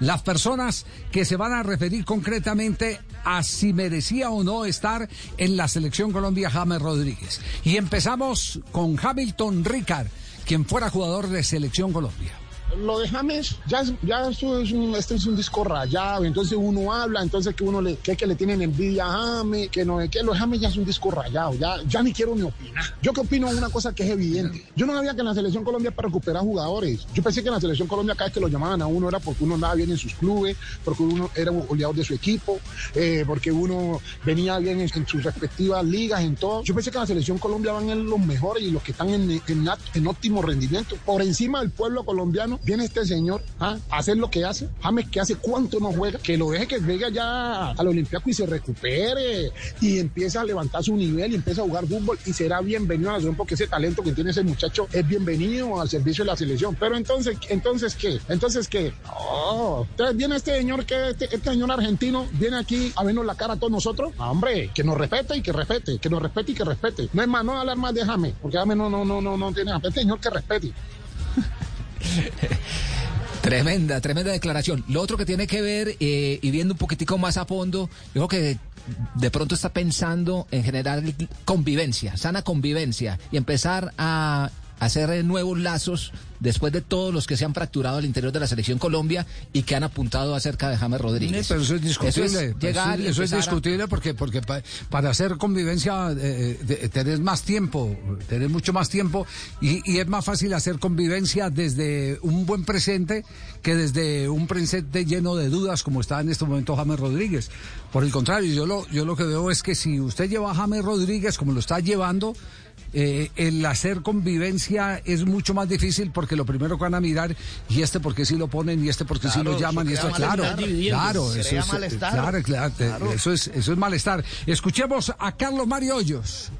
las personas que se van a referir concretamente a si merecía o no estar en la selección Colombia James Rodríguez. Y empezamos con Hamilton Ricard, quien fuera jugador de selección Colombia lo de James, ya, ya esto es un, este es un disco rayado, entonces uno habla, entonces que uno le, que, que le tienen envidia a James, que no, que lo de James ya es un disco rayado, ya, ya ni quiero ni opinar. Yo que opino una cosa que es evidente. Yo no sabía que en la selección Colombia para recuperar jugadores. Yo pensé que en la selección Colombia cada vez que lo llamaban a uno era porque uno andaba bien en sus clubes, porque uno era un goleador de su equipo, eh, porque uno venía bien en, sus respectivas ligas, en todo. Yo pensé que en la selección Colombia van en los mejores y los que están en, en, en óptimo rendimiento. Por encima del pueblo colombiano viene este señor a hacer lo que hace. James, que hace cuánto no juega, que lo deje que llegue allá al Olimpiaco y se recupere y empieza a levantar su nivel y empieza a jugar fútbol y será bienvenido a la selección porque ese talento que tiene ese muchacho es bienvenido al servicio de la selección. Pero entonces, entonces ¿qué? Entonces, ¿qué? Oh, entonces viene este señor, que este, este, señor argentino viene aquí a vernos la cara a todos nosotros. hombre, que nos respete y que respete, que nos respete y que respete. No es más, no hablar más de James, porque James no, no, no, no, no tiene Este señor que respete. Tremenda, tremenda declaración. Lo otro que tiene que ver, eh, y viendo un poquitico más a fondo, digo que de pronto está pensando en generar convivencia, sana convivencia, y empezar a hacer nuevos lazos después de todos los que se han fracturado al interior de la selección Colombia y que han apuntado acerca de James Rodríguez. Pero eso es discutible. Eso es, discutible porque, porque para hacer convivencia eh, eh tenés más tiempo, tenés mucho más tiempo y, y, es más fácil hacer convivencia desde un buen presente que desde un presente lleno de dudas como está en este momento James Rodríguez. Por el contrario, yo lo, yo lo que veo es que si usted lleva a James Rodríguez como lo está llevando, eh, el hacer convivencia es mucho más difícil porque lo primero que van a mirar y este porque sí lo ponen y este porque sí lo llaman y esto claro claro eso es, claro, claro, eso es eso es malestar. Escuchemos a Carlos Mario Hoyos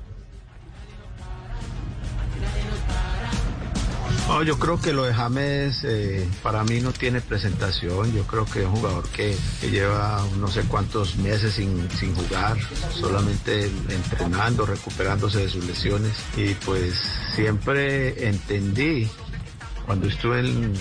No, yo creo que lo de James eh, para mí no tiene presentación. Yo creo que es un jugador que, lleva no sé cuántos meses sin, sin, jugar, solamente entrenando, recuperándose de sus lesiones. Y pues siempre entendí cuando estuve en,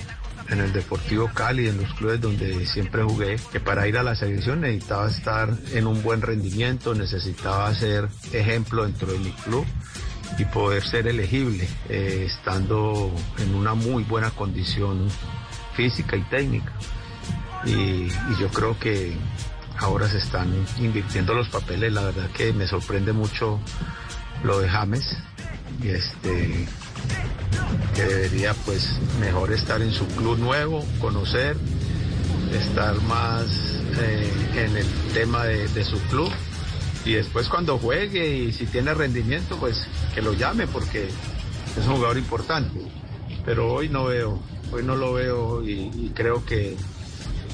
en el Deportivo Cali, en los clubes donde siempre jugué, que para ir a la selección necesitaba estar en un buen rendimiento, necesitaba ser ejemplo dentro de mi club y poder ser elegible eh, estando en una muy buena condición física y técnica. Y, yo creo que ahora se están invirtiendo los papeles, la verdad que me sorprende mucho lo de James. Este que debería pues mejor estar en su club nuevo, conocer, estar más eh, en el tema de su club y después cuando juegue y si tiene rendimiento, pues que lo llame porque es un jugador importante. Pero hoy no veo, hoy no lo veo y, creo que,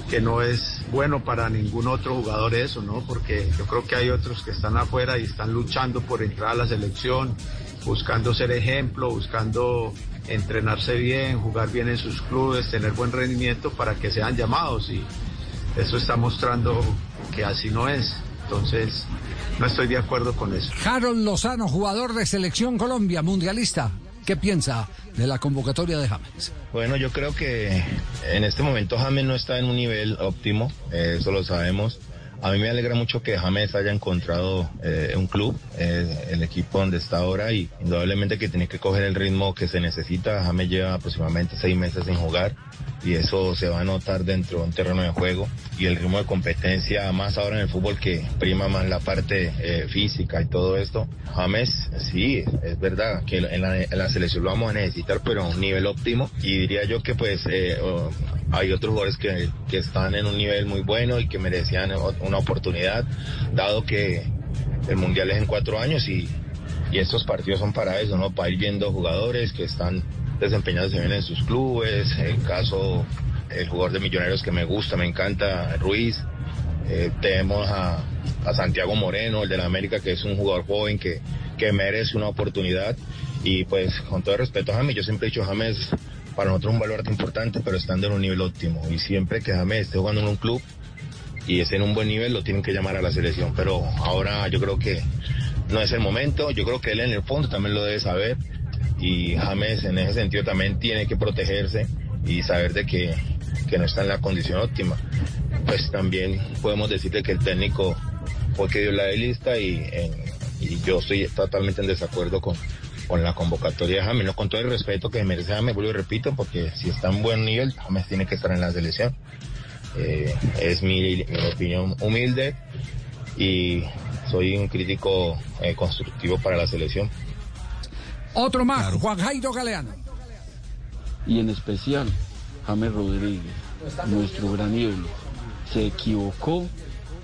que no es bueno para ningún otro jugador eso, ¿no? Porque yo creo que hay otros que están afuera y están luchando por entrar a la selección, buscando ser ejemplo, buscando entrenarse bien, jugar bien en sus clubes, tener buen rendimiento para que sean llamados y eso está mostrando que así no es. Entonces, no estoy de acuerdo con eso. Harold Lozano, jugador de Selección Colombia, mundialista. ¿Qué piensa de la convocatoria de James? Bueno, yo creo que en este momento James no está en un nivel óptimo, eso lo sabemos. A mí me alegra mucho que James haya encontrado eh, un club, eh, el equipo donde está ahora y indudablemente que tiene que coger el ritmo que se necesita. James lleva aproximadamente seis meses sin jugar y eso se va a notar dentro de un terreno de juego y el ritmo de competencia más ahora en el fútbol que prima más la parte eh, física y todo esto. James, sí, es verdad que en la, selección lo vamos a necesitar, pero a un nivel óptimo y diría yo que pues hay otros jugadores que, que están en un nivel muy bueno y que merecían una oportunidad, dado que el mundial es en cuatro años y, y estos partidos son para eso, ¿no? Para ir viendo jugadores que están desempeñándose bien en sus clubes. El caso, el jugador de Millonarios que me gusta, me encanta, Ruiz. Eh, tenemos a, a, Santiago Moreno, el de la América, que es un jugador joven que, que merece una oportunidad. Y pues, con todo respeto a James, yo siempre he dicho, James, para nosotros es un baluarte importante, pero estando en un nivel óptimo. Y siempre que James esté jugando en un club y esté en un buen nivel, lo tienen que llamar a la selección. Pero ahora yo creo que no es el momento. Yo creo que él en el fondo también lo debe saber y James en ese sentido también tiene que protegerse y saber de que que no está en la condición óptima. Pues también podemos decirle que el técnico fue que dio la lista y, y yo estoy totalmente en desacuerdo con, con la convocatoria de James, no con todo el respeto que merece James, vuelvo y repito, porque si está en buen nivel, James tiene que estar en la selección. Eh, es mi, opinión humilde y soy un crítico eh, constructivo para la selección. Otro más, Juan Jairo Galeano. Y en especial, James Rodríguez, nuestro gran ídolo, se equivocó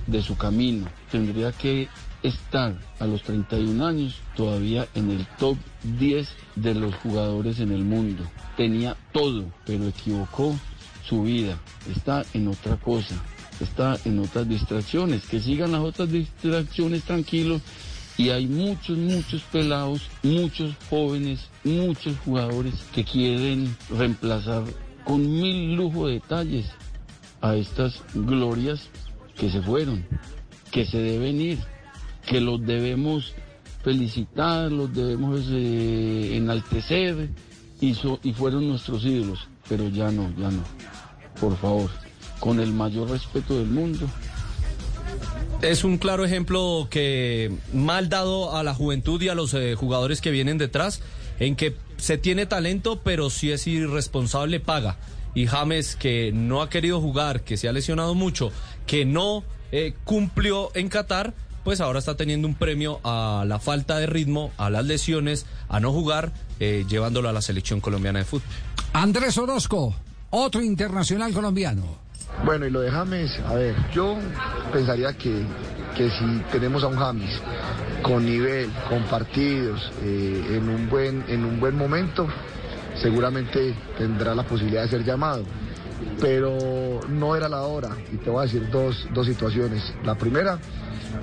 de su camino. Tendría que estar a los 31 años todavía en el top 10 de los jugadores en el mundo. Tenía todo, pero equivocó su vida. Está en otra cosa, está en otras distracciones. Que sigan las otras distracciones tranquilos. Y hay muchos, muchos pelados, muchos jóvenes, muchos jugadores que quieren reemplazar con mil lujo de detalles a estas glorias que se fueron, que se deben ir que los debemos felicitar, los debemos eh, enaltecer y, fueron nuestros ídolos, pero ya no, ya no. Por favor, con el mayor respeto del mundo. Es un claro ejemplo que mal dado a la juventud y a los eh, jugadores que vienen detrás, en que se tiene talento, pero si es irresponsable paga. Y James, que no ha querido jugar, que se ha lesionado mucho, que no eh, cumplió en Qatar, pues ahora está teniendo un premio a la falta de ritmo, a las lesiones, a no jugar, eh, llevándolo a la selección colombiana de fútbol. Andrés Orozco, otro internacional colombiano. Bueno, y lo de James, a ver, yo pensaría que, que si tenemos a un James con nivel, con partidos, eh, en, un buen, en un buen momento, seguramente tendrá la posibilidad de ser llamado. Pero no era la hora, y te voy a decir dos, dos situaciones. La primera,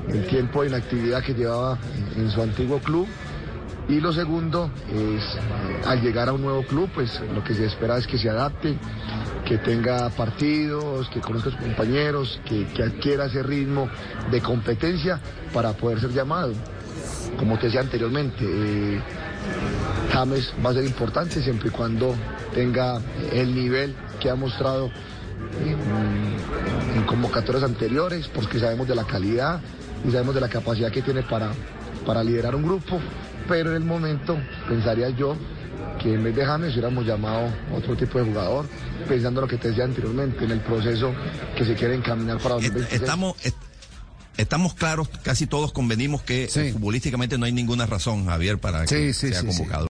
el tiempo de inactividad que llevaba en su antiguo club. Y lo segundo es, eh, al llegar a un nuevo club, pues lo que se espera es que se adapte, que tenga partidos, que conozca a sus compañeros, que, adquiera ese ritmo de competencia para poder ser llamado. Como te decía anteriormente, eh, James va a ser importante siempre y cuando tenga el nivel que ha mostrado convocatorias anteriores, porque sabemos de la calidad y sabemos de la capacidad que tiene para, para liderar un grupo, pero en el momento pensaría yo que en vez de James hubiéramos llamado otro tipo de jugador, pensando en lo que te decía anteriormente, en el proceso que se quiere encaminar para 2026. Estamos, estamos claros, casi todos convenimos que futbolísticamente no hay ninguna razón, Javier, para que sea convocado.